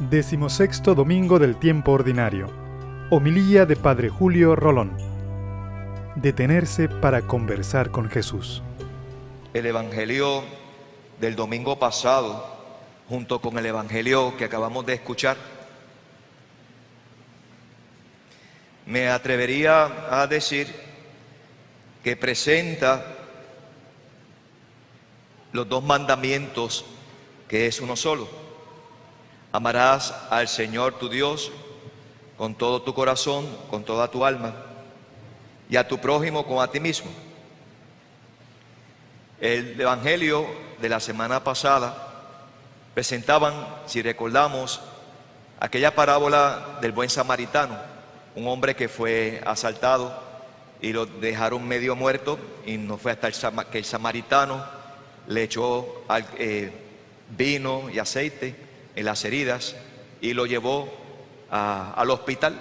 Decimosexto Domingo del Tiempo Ordinario. Homilía de Padre Julio Rolón. Detenerse para conversar con Jesús. El Evangelio del domingo pasado, junto con el Evangelio que acabamos de escuchar, me atrevería a decir que presenta los dos mandamientos que es uno solo Amarás al Señor tu Dios con todo tu corazón, con toda tu alma, y a tu prójimo como a ti mismo. El Evangelio de la semana pasada presentaban, si recordamos, aquella parábola del buen samaritano, un hombre que fue asaltado y lo dejaron medio muerto y no fue hasta el, que el samaritano le echó eh, vino y aceite en las heridas y lo llevó al hospital,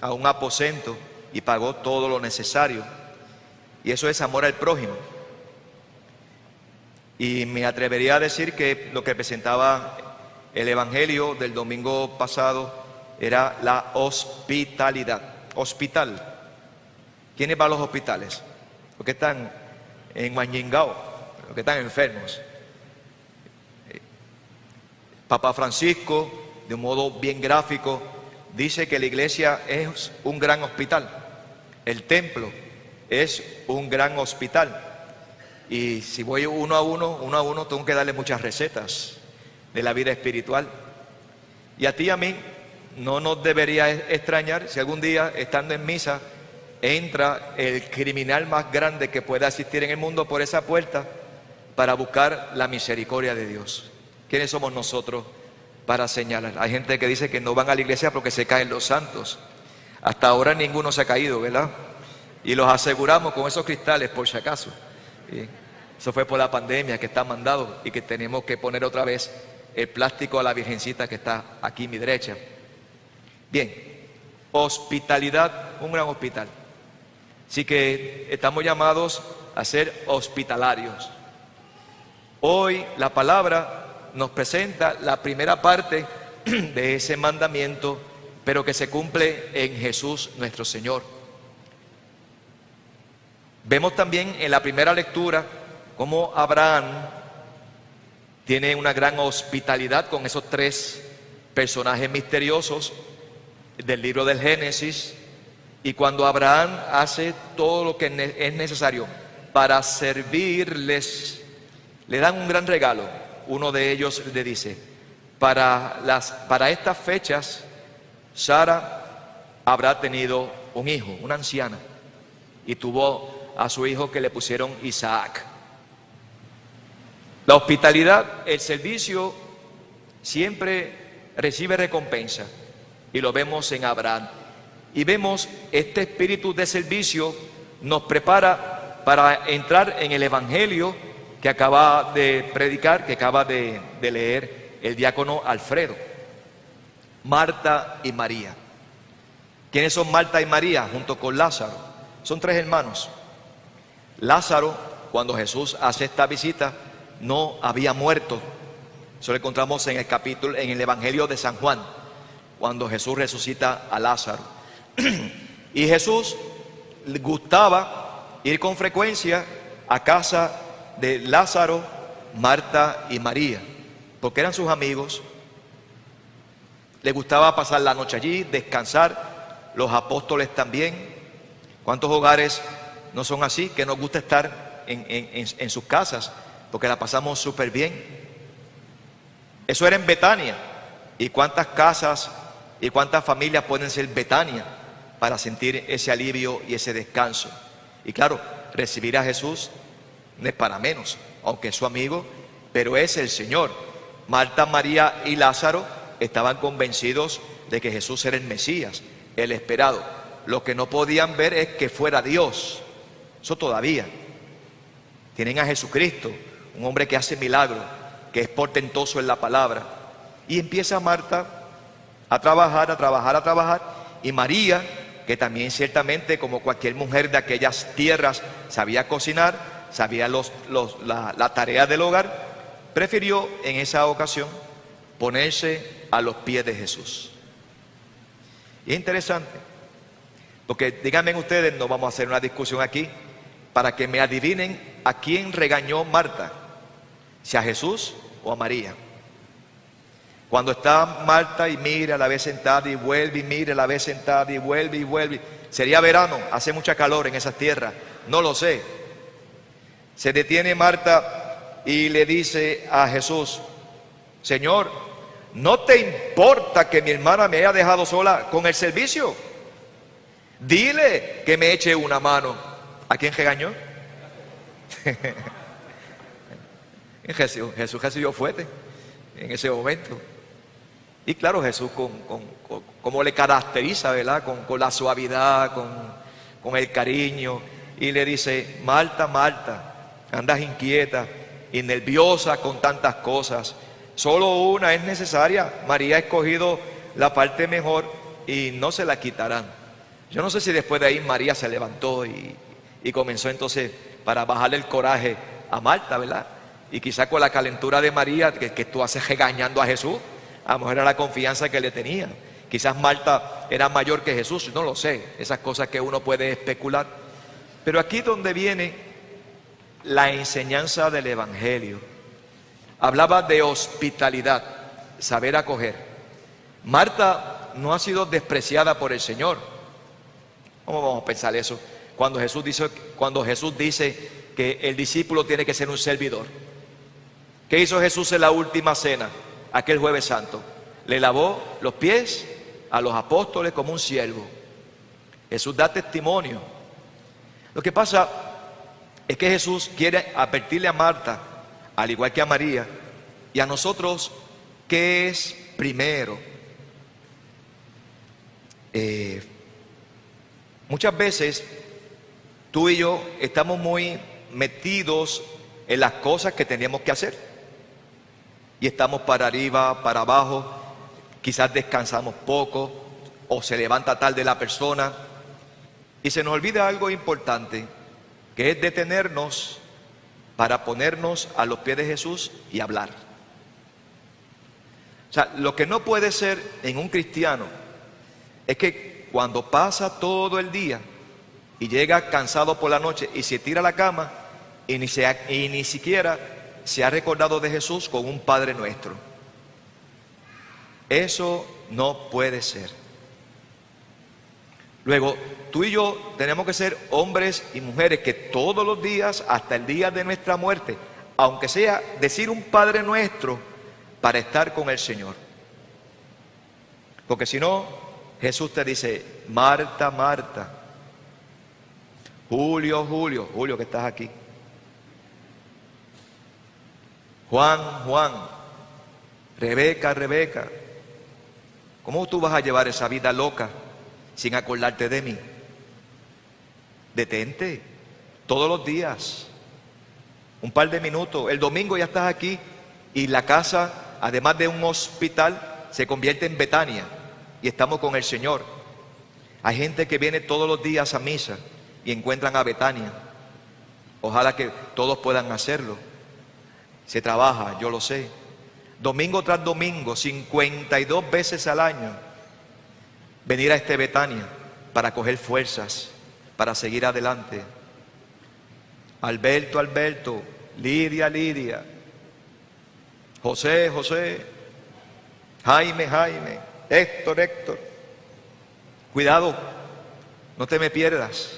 a un aposento y pagó todo lo necesario. Y eso es amor al prójimo. Y me atrevería a decir que lo que presentaba el Evangelio del domingo pasado era la hospitalidad. Hospital. ¿Quiénes van a los hospitales? Los que están en Mañingao, los que están enfermos. Papa Francisco, de un modo bien gráfico, dice que la iglesia es un gran hospital, el templo es un gran hospital. Y si voy uno a uno, uno a uno, tengo que darle muchas recetas de la vida espiritual. Y a ti y a mí no nos debería extrañar si algún día, estando en misa, entra el criminal más grande que pueda existir en el mundo por esa puerta para buscar la misericordia de Dios. ¿Quiénes somos nosotros para señalar? Hay gente que dice que no van a la iglesia porque se caen los santos. Hasta ahora ninguno se ha caído, ¿verdad? Y los aseguramos con esos cristales por si acaso. Eso fue por la pandemia que está mandado y que tenemos que poner otra vez el plástico a la virgencita que está aquí a mi derecha. Bien, hospitalidad, un gran hospital. Así que estamos llamados a ser hospitalarios. Hoy la palabra nos presenta la primera parte de ese mandamiento, pero que se cumple en Jesús nuestro Señor. Vemos también en la primera lectura cómo Abraham tiene una gran hospitalidad con esos tres personajes misteriosos del libro del Génesis. Y cuando Abraham hace todo lo que es necesario para servirles, le dan un gran regalo, uno de ellos le dice, para, las, para estas fechas, Sara habrá tenido un hijo, una anciana, y tuvo a su hijo que le pusieron Isaac. La hospitalidad, el servicio, siempre recibe recompensa, y lo vemos en Abraham. Y vemos este espíritu de servicio nos prepara para entrar en el Evangelio que acaba de predicar, que acaba de, leer el diácono Alfredo. Marta y María. ¿Quiénes son Marta y María junto con Lázaro? Son tres hermanos. Lázaro, cuando Jesús hace esta visita, no había muerto. Eso lo encontramos en el capítulo, en el Evangelio de San Juan, cuando Jesús resucita a Lázaro. y Jesús gustaba ir con frecuencia a casa de Lázaro, Marta y María, porque eran sus amigos. Le gustaba pasar la noche allí, descansar, los apóstoles también. ¿Cuántos hogares no son así? Que nos gusta estar en, sus casas, porque la pasamos súper bien. Eso era en Betania. ¿Y cuántas casas y cuántas familias pueden ser Betania para sentir ese alivio y ese descanso? Y claro, recibir a Jesús no es para menos, aunque es su amigo, pero es el Señor. Marta, María y Lázaro estaban convencidos de que Jesús era el Mesías, el esperado. Lo que no podían ver es que fuera Dios. Eso todavía. Tienen a Jesucristo, un hombre que hace milagros, que es portentoso en la palabra. Y empieza Marta a trabajar, a trabajar, a trabajar. Y María, que también ciertamente como cualquier mujer de aquellas tierras sabía cocinar, sabía los, la, tarea del hogar, prefirió en esa ocasión ponerse a los pies de Jesús. Es interesante, porque díganme ustedes, no vamos a hacer una discusión aquí, para que me adivinen a quién regañó Marta, si a Jesús o a María. Cuando está Marta y mira, la vez sentada y vuelve y mira, la vez sentada y vuelve y vuelve. Sería verano, hace mucha calor en esas tierras, no lo sé. Se detiene Marta y le dice a Jesús, Señor, ¿no te importa que mi hermana me haya dejado sola con el servicio? Dile que me eche una mano. ¿A quién regañó? Jesús, Jesús recibió fuerte en ese momento. Y claro, Jesús con, como le caracteriza, ¿verdad? Con, la suavidad, con, con el cariño. Y le dice, Marta, Marta, andas inquieta y nerviosa con tantas cosas. Solo una es necesaria. María ha escogido la parte mejor y no se la quitarán. Yo no sé si después de ahí María se levantó y, comenzó entonces para bajarle el coraje a Marta, ¿verdad? Y quizá con la calentura de María, que, que tú haces regañando a Jesús, a lo mejor era la confianza que le tenía. Quizás Marta era mayor que Jesús, no lo sé, esas cosas que uno puede especular. Pero aquí donde viene la enseñanza del Evangelio hablaba de hospitalidad, saber acoger. Marta no ha sido despreciada por el Señor. ¿Cómo vamos a pensar eso? Cuando Jesús dice, cuando Jesús dice que el discípulo tiene que ser un servidor. ¿Qué hizo Jesús en la última cena, aquel jueves santo? Le lavó los pies a los apóstoles como un siervo. Jesús da testimonio. Lo que pasa es que Jesús quiere advertirle a Marta al igual que a María, y a nosotros, ¿qué es primero? Eh, muchas veces tú y yo estamos muy metidos en las cosas que tenemos que hacer. Y estamos para arriba, para abajo, quizás descansamos poco o se levanta tarde la persona. Y se nos olvida algo importante, que es detenernos para ponernos a los pies de Jesús y hablar. O sea, lo que no puede ser en un cristiano es que cuando pasa todo el día y llega cansado por la noche y se tira a la cama y ni, y ni siquiera se ha recordado de Jesús con un Padre nuestro. Eso no puede ser. Luego, tú y yo tenemos que ser hombres y mujeres que todos los días, hasta el día de nuestra muerte, aunque sea decir un Padre nuestro, para estar con el Señor. Porque si no, Jesús te dice, Marta, Marta, Julio, Julio, Julio que estás aquí. Juan, Juan, Rebeca, Rebeca, ¿cómo tú vas a llevar esa vida loca? sin acordarte de mí. Detente todos los días, un par de minutos. El domingo ya estás aquí y la casa, además de un hospital, se convierte en Betania y estamos con el Señor. Hay gente que viene todos los días a misa y encuentran a Betania. Ojalá que todos puedan hacerlo. Se trabaja, yo lo sé. Domingo tras domingo, 52 veces al año venir a este Betania para coger fuerzas, para seguir adelante. Alberto, Alberto, Lidia, Lidia, José, José, Jaime, Jaime, Héctor, Héctor. Cuidado, no te me pierdas,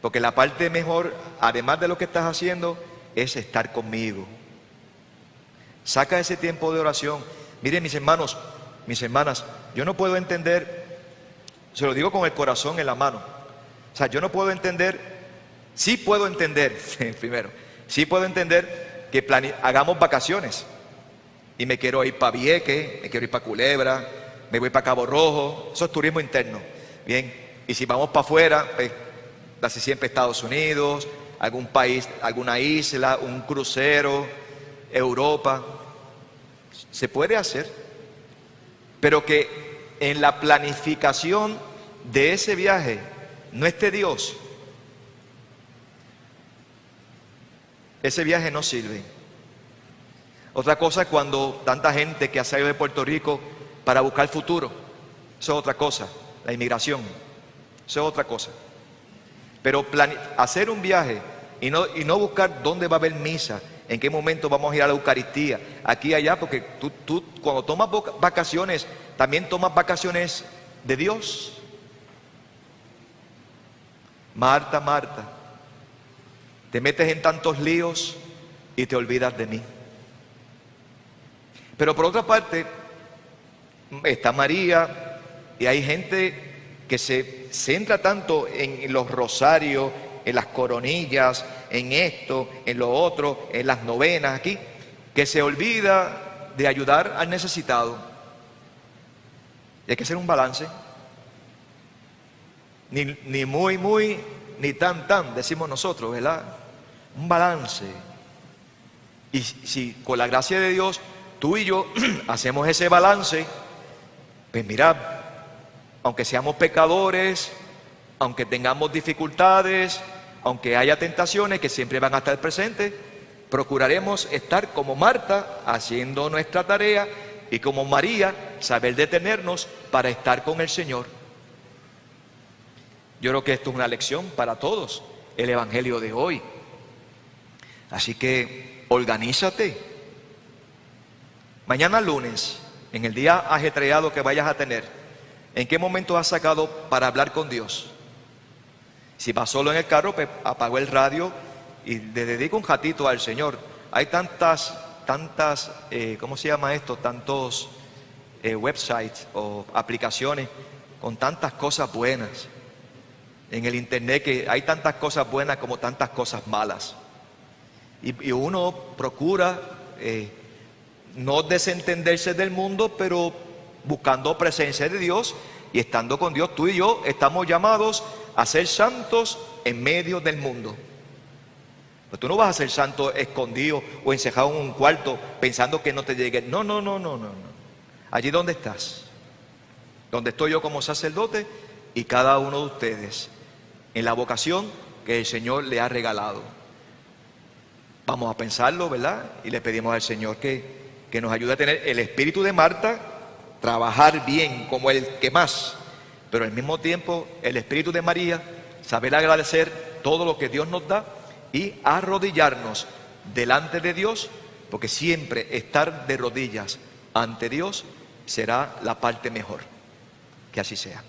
porque la parte mejor, además de lo que estás haciendo, es estar conmigo. Saca ese tiempo de oración. Miren mis hermanos, mis hermanas, yo no puedo entender se lo digo con el corazón en la mano. O sea, yo no puedo entender, sí puedo entender, primero, sí puedo entender que hagamos vacaciones. Y me quiero ir para Vieque, me quiero ir para Culebra, me voy para Cabo Rojo, eso es turismo interno. Bien, y si vamos para afuera, pues casi siempre Estados Unidos, algún país, alguna isla, un crucero, Europa. Se puede hacer, pero que en la planificación de ese viaje no esté Dios, ese viaje no sirve. Otra cosa es cuando tanta gente que ha salido de Puerto Rico para buscar futuro. Eso es otra cosa, la inmigración. Eso es otra cosa. Pero hacer un viaje y no, y no buscar dónde va a haber misa, en qué momento vamos a ir a la Eucaristía, aquí y allá, porque tú, tú cuando tomas vacaciones, también tomas vacaciones de Dios. Marta, Marta, te metes en tantos líos y te olvidas de mí. Pero por otra parte, está María y hay gente que se centra tanto en los rosarios, en las coronillas, en esto, en lo otro, en las novenas aquí, que se olvida de ayudar al necesitado. Y hay que hacer un balance. Ni, ni muy, muy, ni tan, tan, decimos nosotros, ¿verdad? Un balance. Y si con la gracia de Dios tú y yo hacemos ese balance, pues mira, aunque seamos pecadores, aunque tengamos dificultades, aunque haya tentaciones que siempre van a estar presentes, procuraremos estar como Marta haciendo nuestra tarea y como María saber detenernos para estar con el Señor. Yo creo que esto es una lección para todos, el Evangelio de hoy. Así que organízate. Mañana lunes, en el día ajetreado que vayas a tener, ¿En qué momento has sacado para hablar con Dios? Si vas solo en el carro, pues el radio y le dedico un ratito al Señor. Hay tantas, tantas, eh, ¿cómo se llama esto? Tantos eh, websites o aplicaciones con tantas cosas buenas. En el Internet que hay tantas cosas buenas como tantas cosas malas. Y, uno procura eh, no desentenderse del mundo, pero buscando presencia de Dios y estando con Dios, tú y yo estamos llamados a ser santos en medio del mundo. Pero tú no vas a ser santo escondido o encejado en un cuarto pensando que no te llegue. No, no, no, no, no, no. Allí donde estás, donde estoy yo como sacerdote y cada uno de ustedes, en la vocación que el Señor le ha regalado. Vamos a pensarlo, ¿verdad? Y le pedimos al Señor que, que nos ayude a tener el espíritu de Marta trabajar bien como el que más, pero al mismo tiempo el Espíritu de María, saber agradecer todo lo que Dios nos da y arrodillarnos delante de Dios, porque siempre estar de rodillas ante Dios será la parte mejor. Que así sea.